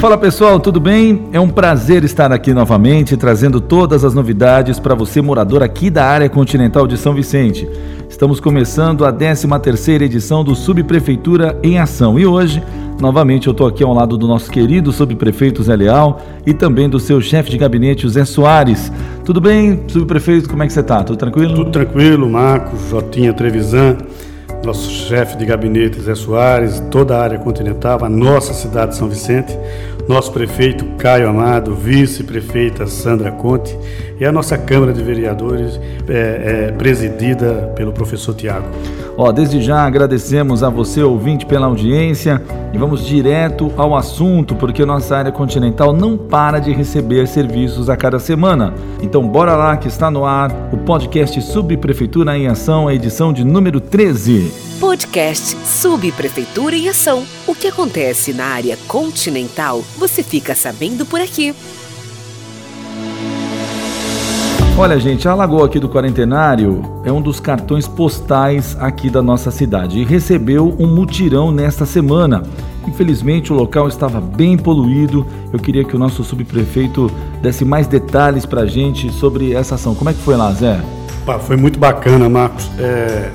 Fala pessoal, tudo bem? É um prazer estar aqui novamente trazendo todas as novidades para você morador aqui da área continental de São Vicente. Estamos começando a 13ª edição do Subprefeitura em Ação e hoje, novamente eu estou aqui ao lado do nosso querido subprefeito Zé Leal e também do seu chefe de gabinete, Zé Soares. Tudo bem, subprefeito? Como é que você está? Tudo tranquilo? Tudo tranquilo, Marcos, Jotinha Trevisan nosso chefe de gabinete Zé Soares, toda a área continental, a nossa cidade de São Vicente, nosso prefeito Caio Amado, vice-prefeita Sandra Conte e a nossa Câmara de Vereadores é, é, presidida pelo professor Tiago. Ó, desde já agradecemos a você, ouvinte, pela audiência e vamos direto ao assunto, porque nossa área continental não para de receber serviços a cada semana. Então, bora lá que está no ar o podcast Subprefeitura em Ação, a edição de número 13. Podcast Subprefeitura em Ação. O que acontece na área continental, você fica sabendo por aqui. Olha, gente, a Lagoa aqui do Quarentenário é um dos cartões postais aqui da nossa cidade e recebeu um mutirão nesta semana. Infelizmente, o local estava bem poluído. Eu queria que o nosso subprefeito desse mais detalhes para a gente sobre essa ação. Como é que foi lá, Zé? foi muito bacana, Marcos. É,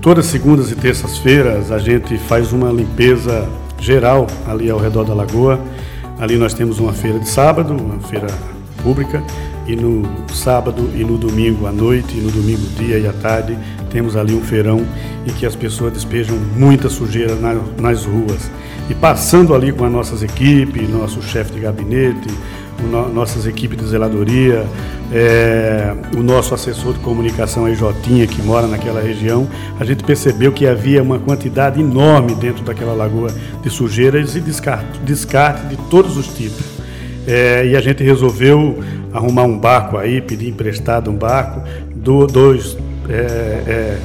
todas segundas e terças-feiras a gente faz uma limpeza geral ali ao redor da lagoa. Ali nós temos uma feira de sábado, uma feira pública, e no sábado e no domingo à noite, e no domingo dia e à tarde, temos ali um feirão em que as pessoas despejam muita sujeira na, nas ruas. E passando ali com as nossas equipes, nosso chefe de gabinete, no, nossas equipes de zeladoria, é, o nosso assessor de comunicação, a Jotinha, que mora naquela região, a gente percebeu que havia uma quantidade enorme dentro daquela lagoa de sujeiras e descarte, descarte de todos os tipos. É, e a gente resolveu arrumar um barco aí, pedir emprestado um barco, do, dois, é, é,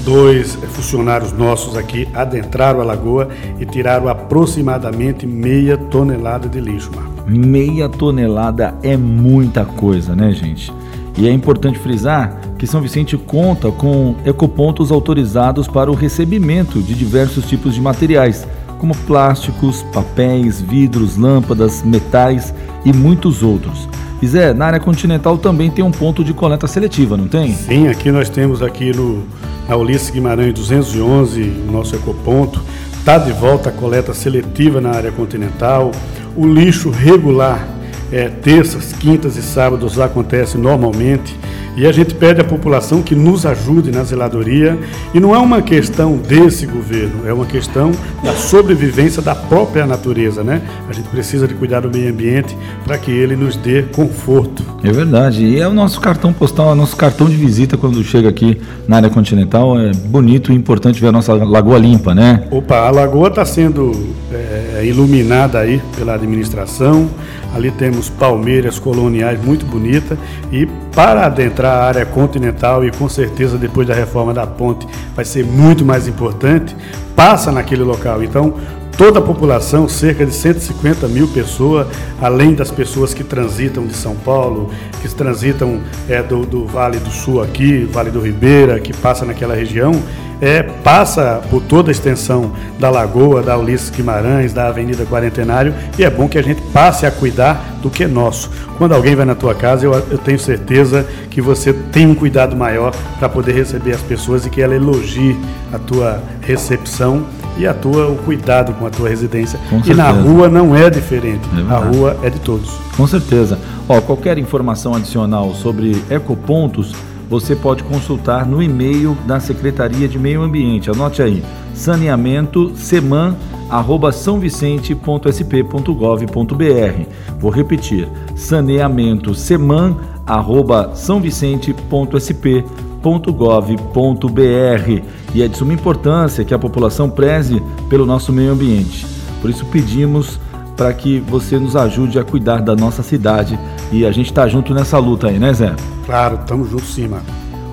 dois funcionários nossos aqui adentraram a lagoa e tiraram aproximadamente meia tonelada de lixo, Marco. Meia tonelada é muita coisa, né, gente? E é importante frisar que São Vicente conta com ecopontos autorizados para o recebimento de diversos tipos de materiais como plásticos, papéis, vidros, lâmpadas, metais e muitos outros. E Zé, na área continental também tem um ponto de coleta seletiva, não tem? Sim, aqui nós temos aqui no, na Ulisses Guimarães 211, nosso ecoponto, está de volta a coleta seletiva na área continental, o lixo regular, é, terças, quintas e sábados acontece normalmente. E a gente pede à população que nos ajude na zeladoria. E não é uma questão desse governo, é uma questão da sobrevivência da própria natureza, né? A gente precisa de cuidar do meio ambiente para que ele nos dê conforto. É verdade. E é o nosso cartão postal, é o nosso cartão de visita quando chega aqui na área continental. É bonito e importante ver a nossa lagoa limpa, né? Opa, a lagoa está sendo é, iluminada aí pela administração. Ali temos palmeiras coloniais muito bonitas e para adentrar a área continental e com certeza depois da reforma da ponte vai ser muito mais importante, passa naquele local. Então, toda a população, cerca de 150 mil pessoas, além das pessoas que transitam de São Paulo, que transitam é, do, do Vale do Sul aqui, Vale do Ribeira, que passa naquela região, é, passa por toda a extensão da Lagoa, da Ulisses Guimarães, da Avenida Quarentenário, e é bom que a gente passe a cuidar do que é nosso. Quando alguém vai na tua casa, eu, eu tenho certeza que você tem um cuidado maior para poder receber as pessoas e que ela elogie a tua recepção e a tua o cuidado com a tua residência. e na rua não é diferente. É a rua é de todos. Com certeza. Ó, qualquer informação adicional sobre ecopontos você pode consultar no e-mail da Secretaria de Meio Ambiente. Anote aí: saneamento seman arroba sãovicente.sp.gov.br. Vou repetir: saneamento seman arroba sãovicente.sp.gov.br. E é de suma importância que a população preze pelo nosso meio ambiente. Por isso pedimos para que você nos ajude a cuidar da nossa cidade e a gente está junto nessa luta aí, né, Zé? Claro, estamos juntos sim, Marco.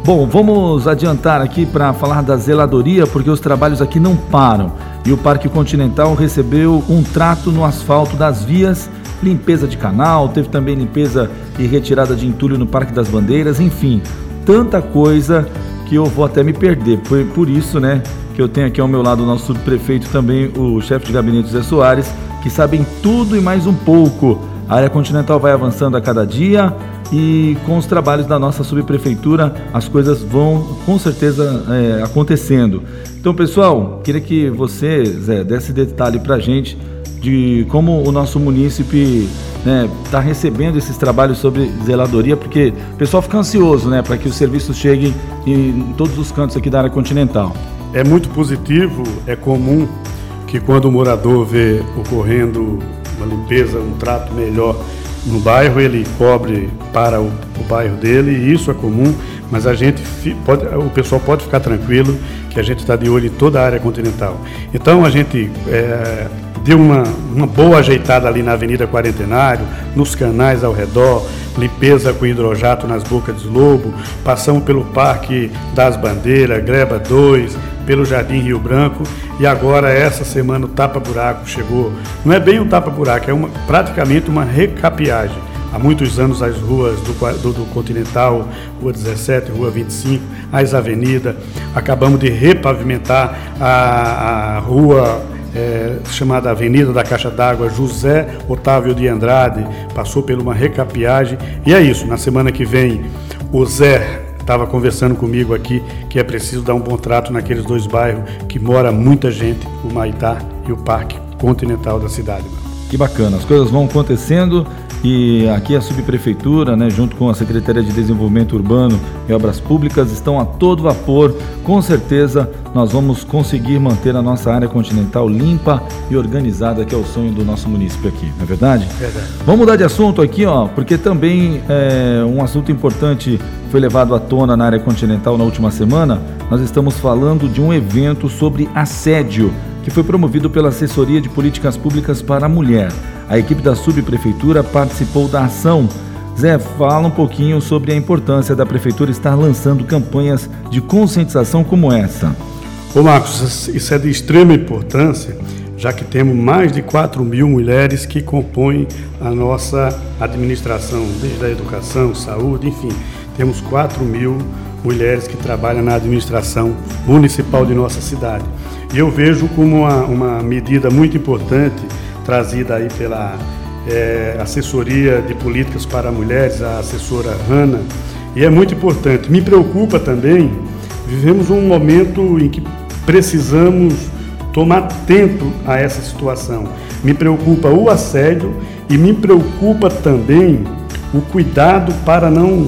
Bom, vamos adiantar aqui para falar da zeladoria, porque os trabalhos aqui não param. E o Parque Continental recebeu um trato no asfalto das vias, limpeza de canal, teve também limpeza e retirada de entulho no Parque das Bandeiras, enfim, tanta coisa que eu vou até me perder. Foi por isso, né, que eu tenho aqui ao meu lado o nosso subprefeito também, o chefe de gabinete Zé Soares, que sabem tudo e mais um pouco. A área continental vai avançando a cada dia e com os trabalhos da nossa subprefeitura as coisas vão com certeza é, acontecendo. Então, pessoal, queria que você, Zé, desse detalhe para a gente de como o nosso munícipe está né, tá recebendo esses trabalhos sobre zeladoria, porque o pessoal fica ansioso né, para que os serviços cheguem em todos os cantos aqui da área continental. É muito positivo, é comum que quando o morador vê ocorrendo uma limpeza, um trato melhor no bairro, ele cobre para o, o bairro dele, e isso é comum, mas a gente pode, o pessoal pode ficar tranquilo que a gente está de olho em toda a área continental. Então a gente é, deu uma, uma boa ajeitada ali na Avenida Quarentenário, nos canais ao redor, limpeza com hidrojato nas bocas do lobo, passamos pelo Parque das Bandeiras, Greba 2, pelo Jardim Rio Branco e agora essa semana o tapa-buraco chegou. Não é bem um tapa-buraco, é uma, praticamente uma recapeagem. Há muitos anos as ruas do, do, do, Continental, Rua 17, Rua 25, as avenidas, acabamos de repavimentar a, a rua é, chamada Avenida da Caixa d'Água José Otávio de Andrade, passou por uma recapeagem. E é isso, na semana que vem o Zé estava conversando comigo aqui que é preciso dar um bom trato naqueles dois bairros que mora muita gente, o Maitá e o Parque Continental da cidade. Que bacana, as coisas vão acontecendo e aqui a subprefeitura, né, junto com a Secretaria de Desenvolvimento Urbano e Obras Públicas, estão a todo vapor. Com certeza nós vamos conseguir manter a nossa área continental limpa e organizada, que é o sonho do nosso município aqui, não é verdade? Verdade. Vamos mudar de assunto aqui, ó, porque também é, um assunto importante foi levado à tona na área continental na última semana. Nós estamos falando de um evento sobre assédio que foi promovido pela Assessoria de Políticas Públicas para a Mulher. A equipe da subprefeitura participou da ação. Zé, fala um pouquinho sobre a importância da prefeitura estar lançando campanhas de conscientização como essa. Ô Marcos, isso é de extrema importância, já que temos mais de 4 mil mulheres que compõem a nossa administração, desde a educação, saúde, enfim, temos 4 mil mulheres que trabalham na administração municipal de nossa cidade. E eu vejo como uma, uma medida muito importante trazida aí pela é, Assessoria de Políticas para Mulheres, a assessora Hanna, e é muito importante. Me preocupa também, vivemos um momento em que precisamos tomar atento a essa situação. Me preocupa o assédio e me preocupa também o cuidado para não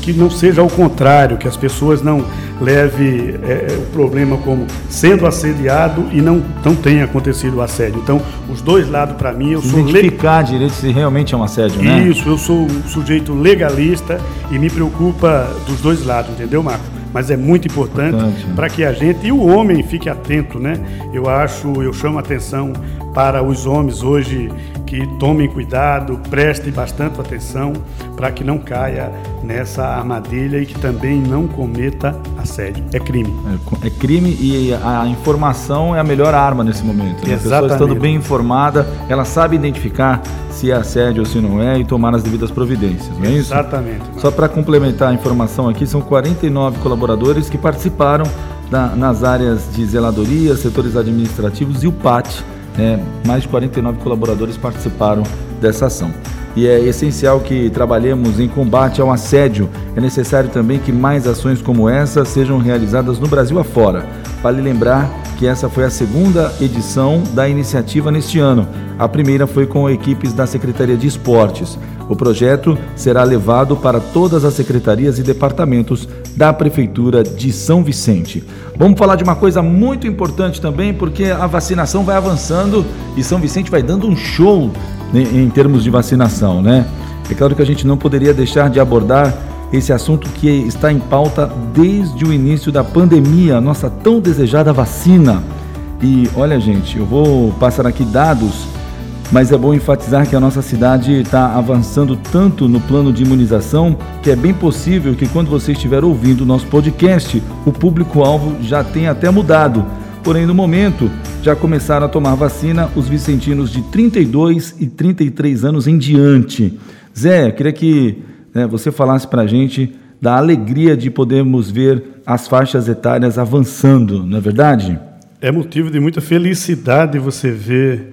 que não seja o contrário, que as pessoas não leve é, é, o problema como sendo assediado e não, não tenha acontecido o assédio. Então, os dois lados, para mim, eu sou... Identificar le... direito se realmente é um assédio, né? Isso, eu sou um sujeito legalista e me preocupa dos dois lados, entendeu, Marco? Mas é muito importante, importante. para que a gente, e o homem fique atento, né? Eu acho, eu chamo atenção para os homens hoje que tomem cuidado, prestem bastante atenção para que não caia nessa armadilha e que também não cometa assédio. É crime. É, é crime e a informação é a melhor arma nesse momento. Né? A pessoa estando bem informada, ela sabe identificar se é assédio ou se não é e tomar as devidas providências, não é isso? Exatamente. Só para complementar a informação aqui, são 49 colaboradores que participaram da, nas áreas de zeladoria, setores administrativos e o PAT é, mais de 49 colaboradores participaram dessa ação. E é essencial que trabalhemos em combate ao assédio. É necessário também que mais ações como essa sejam realizadas no Brasil afora. Vale lembrar que essa foi a segunda edição da iniciativa neste ano. A primeira foi com equipes da Secretaria de Esportes. O projeto será levado para todas as secretarias e departamentos da Prefeitura de São Vicente. Vamos falar de uma coisa muito importante também, porque a vacinação vai avançando e São Vicente vai dando um show em termos de vacinação, né? É claro que a gente não poderia deixar de abordar esse assunto que está em pauta desde o início da pandemia, a nossa tão desejada vacina. E olha, gente, eu vou passar aqui dados mas é bom enfatizar que a nossa cidade está avançando tanto no plano de imunização que é bem possível que quando você estiver ouvindo o nosso podcast, o público-alvo já tenha até mudado. Porém, no momento, já começaram a tomar vacina os vicentinos de 32 e 33 anos em diante. Zé, queria que né, você falasse para a gente da alegria de podermos ver as faixas etárias avançando, não é verdade? É motivo de muita felicidade você ver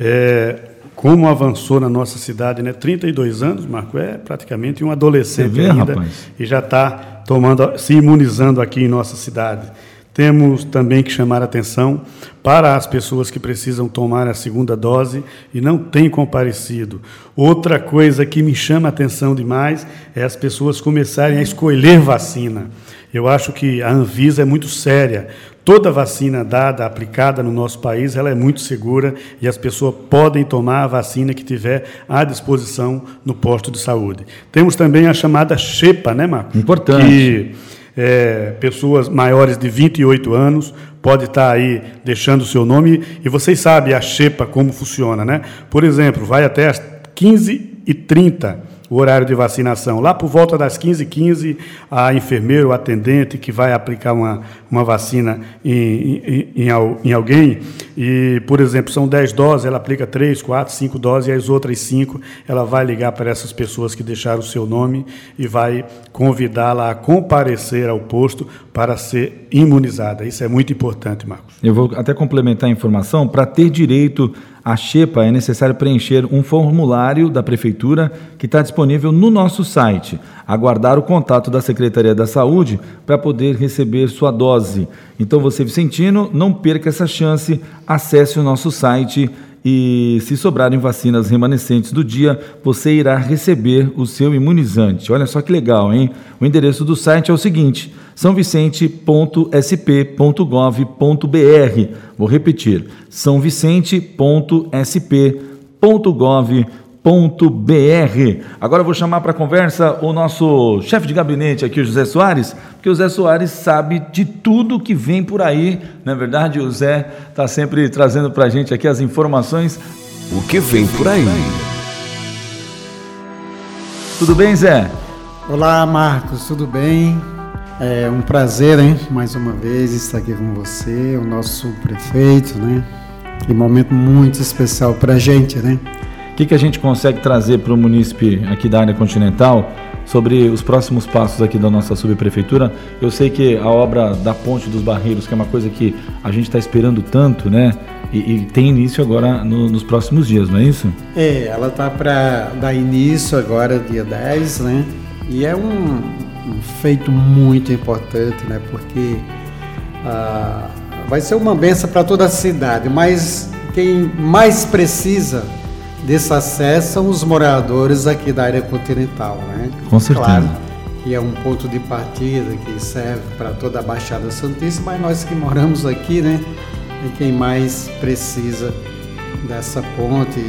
é, como avançou na nossa cidade, né? 32 anos, Marco, é praticamente um adolescente vê, ainda rapaz? e já está tomando, se imunizando aqui em nossa cidade. Temos também que chamar atenção para as pessoas que precisam tomar a segunda dose e não têm comparecido. Outra coisa que me chama a atenção demais é as pessoas começarem a escolher vacina. Eu acho que a Anvisa é muito séria. Toda vacina dada, aplicada no nosso país, ela é muito segura e as pessoas podem tomar a vacina que tiver à disposição no posto de saúde. Temos também a chamada Xepa, né, Marcos? Importante. Que é, pessoas maiores de 28 anos, pode estar aí deixando o seu nome. E vocês sabem a Xepa como funciona, né? Por exemplo, vai até as 15h30 o horário de vacinação. Lá por volta das 15h15, 15, a enfermeira, o atendente que vai aplicar uma, uma vacina em, em, em, em, alguém, e, por exemplo, são 10 doses, ela aplica 3, 4, 5 doses, e as outras 5 ela vai ligar para essas pessoas que deixaram o seu nome e vai convidá-la a comparecer ao posto para ser imunizada. Isso é muito importante, Marcos. Eu vou até complementar a informação. Para ter direito à Xepa, é necessário preencher um formulário da Prefeitura que está disponível no nosso site. Aguardar o contato da Secretaria da Saúde para poder receber sua dose. Então, você, Vicentino, não perca essa chance. Acesse o nosso site e se sobrarem vacinas remanescentes do dia, você irá receber o seu imunizante. Olha só que legal, hein? O endereço do site é o seguinte: sãovicente.sp.gov.br. Vou repetir: sãovicente.sp.gov.br br Agora eu vou chamar para conversa o nosso chefe de gabinete aqui, o José Soares, porque o José Soares sabe de tudo que vem por aí. Na é verdade, o Zé está sempre trazendo para a gente aqui as informações. O que vem por aí? Tudo bem, Zé? Olá, Marcos, tudo bem? É um prazer, hein? Mais uma vez estar aqui com você, o nosso prefeito, né? Que momento muito especial para a gente, né? que, que a gente consegue trazer para o munícipe aqui da área continental sobre os próximos passos aqui da nossa subprefeitura? Eu sei que a obra da Ponte dos Barreiros, que é uma coisa que a gente está esperando tanto, né? E, e, tem início agora no, nos próximos dias, não é isso? É, ela está para dar início agora, dia 10, né? E é um, um feito muito importante, né? Porque ah, vai ser uma benção para toda a cidade, mas quem mais precisa desse acesso são os moradores aqui da área continental, né? Com certeza. Claro que é um ponto de partida que serve para toda a Baixada Santista, mas nós que moramos aqui, né, é quem mais precisa dessa ponte.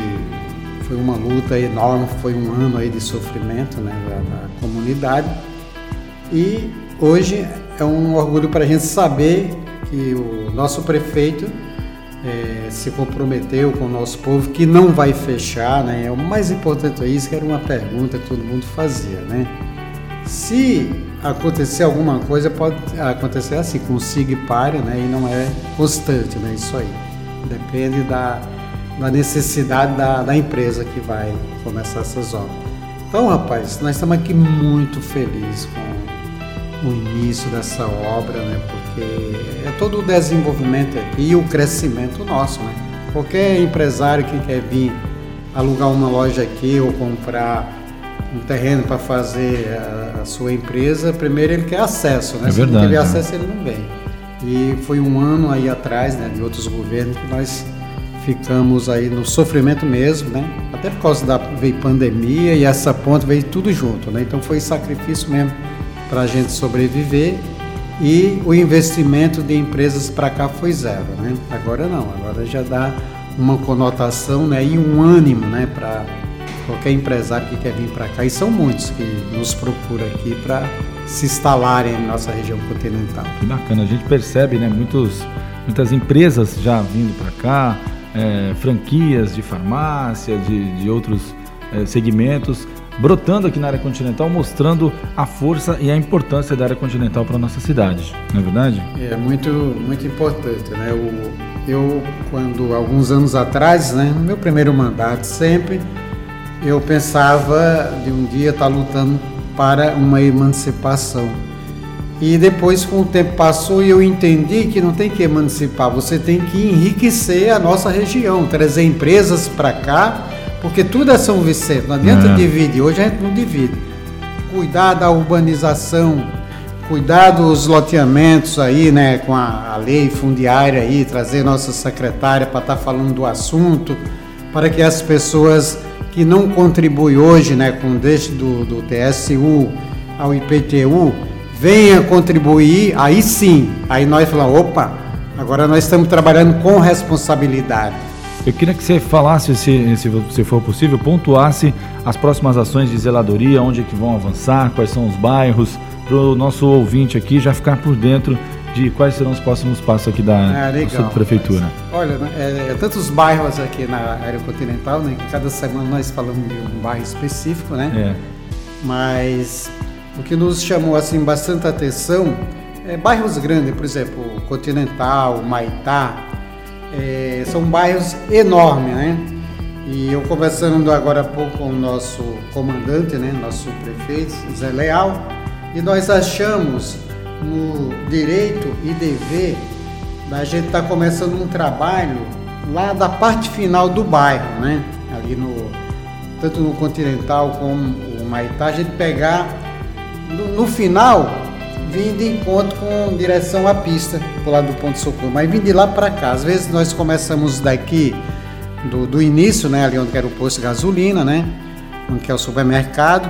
Foi uma luta enorme, foi um ano aí de sofrimento, né, da, da comunidade. E hoje é um orgulho para a gente saber que o nosso prefeito é, se comprometeu com o nosso povo que não vai fechar, né? O mais importante é isso, que era uma pergunta que todo mundo fazia, né? Se acontecer alguma coisa, pode acontecer assim, com siga e pare, né? E não é constante, né? Isso aí. Depende da, da necessidade da, da empresa que vai começar essas obras. Então, rapaz, nós estamos aqui muito felizes com o início dessa obra, né? Porque é todo o desenvolvimento aqui e o crescimento nosso, né? Qualquer empresário que quer vir alugar uma loja aqui ou comprar um terreno para fazer a, a, sua empresa, primeiro ele quer acesso, né? É verdade, Se não tiver né? acesso, ele não vem. E foi um ano aí atrás, né, de outros governos que nós ficamos aí no sofrimento mesmo, né? Até por causa da veio pandemia e essa ponte veio tudo junto, né? Então foi sacrifício mesmo para a gente sobreviver e o investimento de empresas para cá foi zero, né? Agora não, agora já dá uma conotação né, e um ânimo né, para qualquer empresário que quer vir para cá, e são muitos que nos procuram aqui para se instalarem na nossa região continental. Que bacana, a gente percebe né, muitos, muitas empresas já vindo para cá, é, franquias de farmácia, de, de outros é, segmentos brotando aqui na área continental, mostrando a força e a importância da área continental para a nossa cidade, não é verdade? É muito, muito importante, né? Eu, eu, quando alguns anos atrás, né, no meu primeiro mandato, sempre eu pensava de um dia estar lutando para uma emancipação. E depois, com o tempo passou, e eu entendi que não tem que emancipar, você tem que enriquecer a nossa região, trazer empresas para cá, porque tudo é São Vicente, não adianta é. dividir, hoje a gente não divide. Cuidar da urbanização, cuidar dos loteamentos aí, né, com a, a lei fundiária aí, trazer nossa secretária para estar tá falando do assunto, para que as pessoas que não contribuem hoje, né, com desde do, do TSU ao IPTU, venha contribuir, aí sim, aí nós falamos, opa, agora nós estamos trabalhando com responsabilidade. Eu queria que você falasse, se, se for possível, pontuasse as próximas ações de zeladoria, onde é que vão avançar, quais são os bairros, para o nosso ouvinte aqui já ficar por dentro de quais serão os próximos passos aqui da ah, legal, subprefeitura. Olha, né, é, é, tantos bairros aqui na área continental, né? Que cada semana nós falamos de um bairro específico, né? É. Mas o que nos chamou assim bastante atenção é bairros grandes, por exemplo, Continental, Maitá, são bairros enormes, né? E eu conversando agora há pouco com o nosso comandante, né, nosso prefeito, Zé Leal, e nós achamos no direito e dever da gente estar tá começando um trabalho lá da parte final do bairro, né? Ali no tanto no Continental como o Maitá, a gente pegar no, no final vir de encontro com direção à pista lado do ponto de socorro, mas vim de lá para cá. Às vezes nós começamos daqui do, do início, né? Ali onde era o posto de gasolina, né? Onde é o supermercado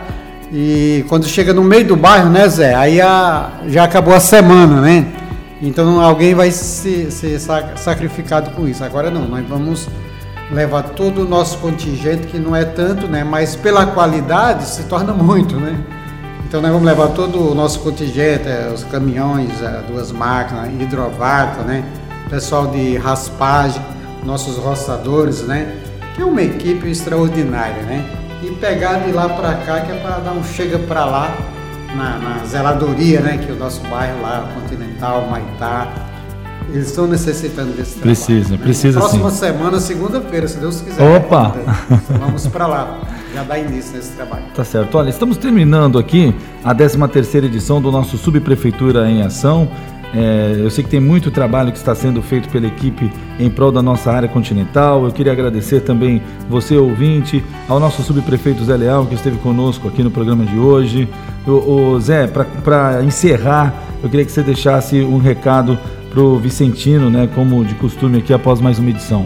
e quando chega no meio do bairro, né, Zé? Aí a, já acabou a semana, né? Então alguém vai ser, ser sacrificado com isso. Agora não, nós vamos levar todo o nosso contingente, que não é tanto, né? Mas pela qualidade se torna muito, né? Então nós vamos levar todo o nosso contingente, é, os caminhões, é, duas máquinas, hidrovaca, né? Pessoal de raspagem, nossos roçadores, né? Que é uma equipe extraordinária, né? e pegar de lá para cá, que é para dar um chega para lá na, na, zeladoria, né? Que é o nosso bairro lá, Continental, Maitá. Eles estão necessitando desse trabalho. Precisa, né? precisa Próxima sim. semana, segunda-feira, se Deus quiser. Opa! Vamos para lá, já dá início nesse trabalho. Tá certo. Olha, estamos terminando aqui a 13 terceira edição do nosso Subprefeitura em Ação. É, eu sei que tem muito trabalho que está sendo feito pela equipe em prol da nossa área continental. Eu queria agradecer também você, ouvinte, ao nosso subprefeito Zé Leal, que esteve conosco aqui no programa de hoje. O, o Zé, para encerrar, eu queria que você deixasse um recado para o Vicentino, né, como de costume aqui após mais uma edição.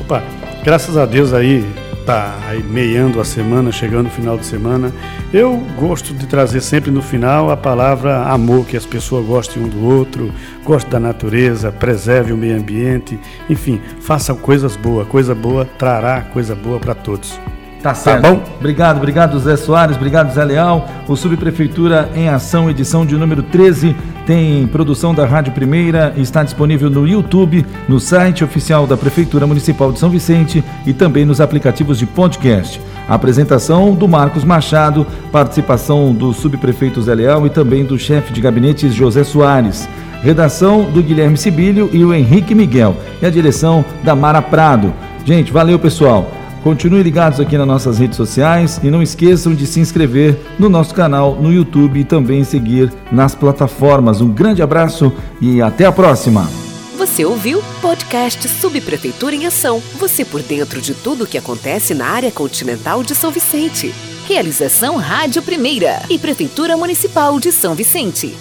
Opa, graças a Deus aí tá meiando a semana, chegando no final de semana. Eu gosto de trazer sempre no final a palavra amor, que as pessoas gostem um do outro, goste da natureza, preserve o meio ambiente, enfim, façam coisas boas. Coisa boa trará coisa boa para todos. Tá certo. Tá bom? Obrigado, obrigado Zé Soares, obrigado Zé Leal. O Subprefeitura em Ação, edição de número 13, tem produção da Rádio Primeira, está disponível no YouTube, no site oficial da Prefeitura Municipal de São Vicente e também nos aplicativos de podcast. A apresentação do Marcos Machado, participação do subprefeito Zé Leal e também do chefe de gabinete José Soares. Redação do Guilherme Sibílio e o Henrique Miguel. E a direção da Mara Prado. Gente, valeu pessoal. Continuem ligados aqui nas nossas redes sociais e não esqueçam de se inscrever no nosso canal no YouTube e também seguir nas plataformas. Um grande abraço e até a próxima. Você ouviu podcast Subprefeitura em Ação. Você por dentro de tudo o que acontece na área continental de São Vicente. Realização Rádio Primeira e Prefeitura Municipal de São Vicente.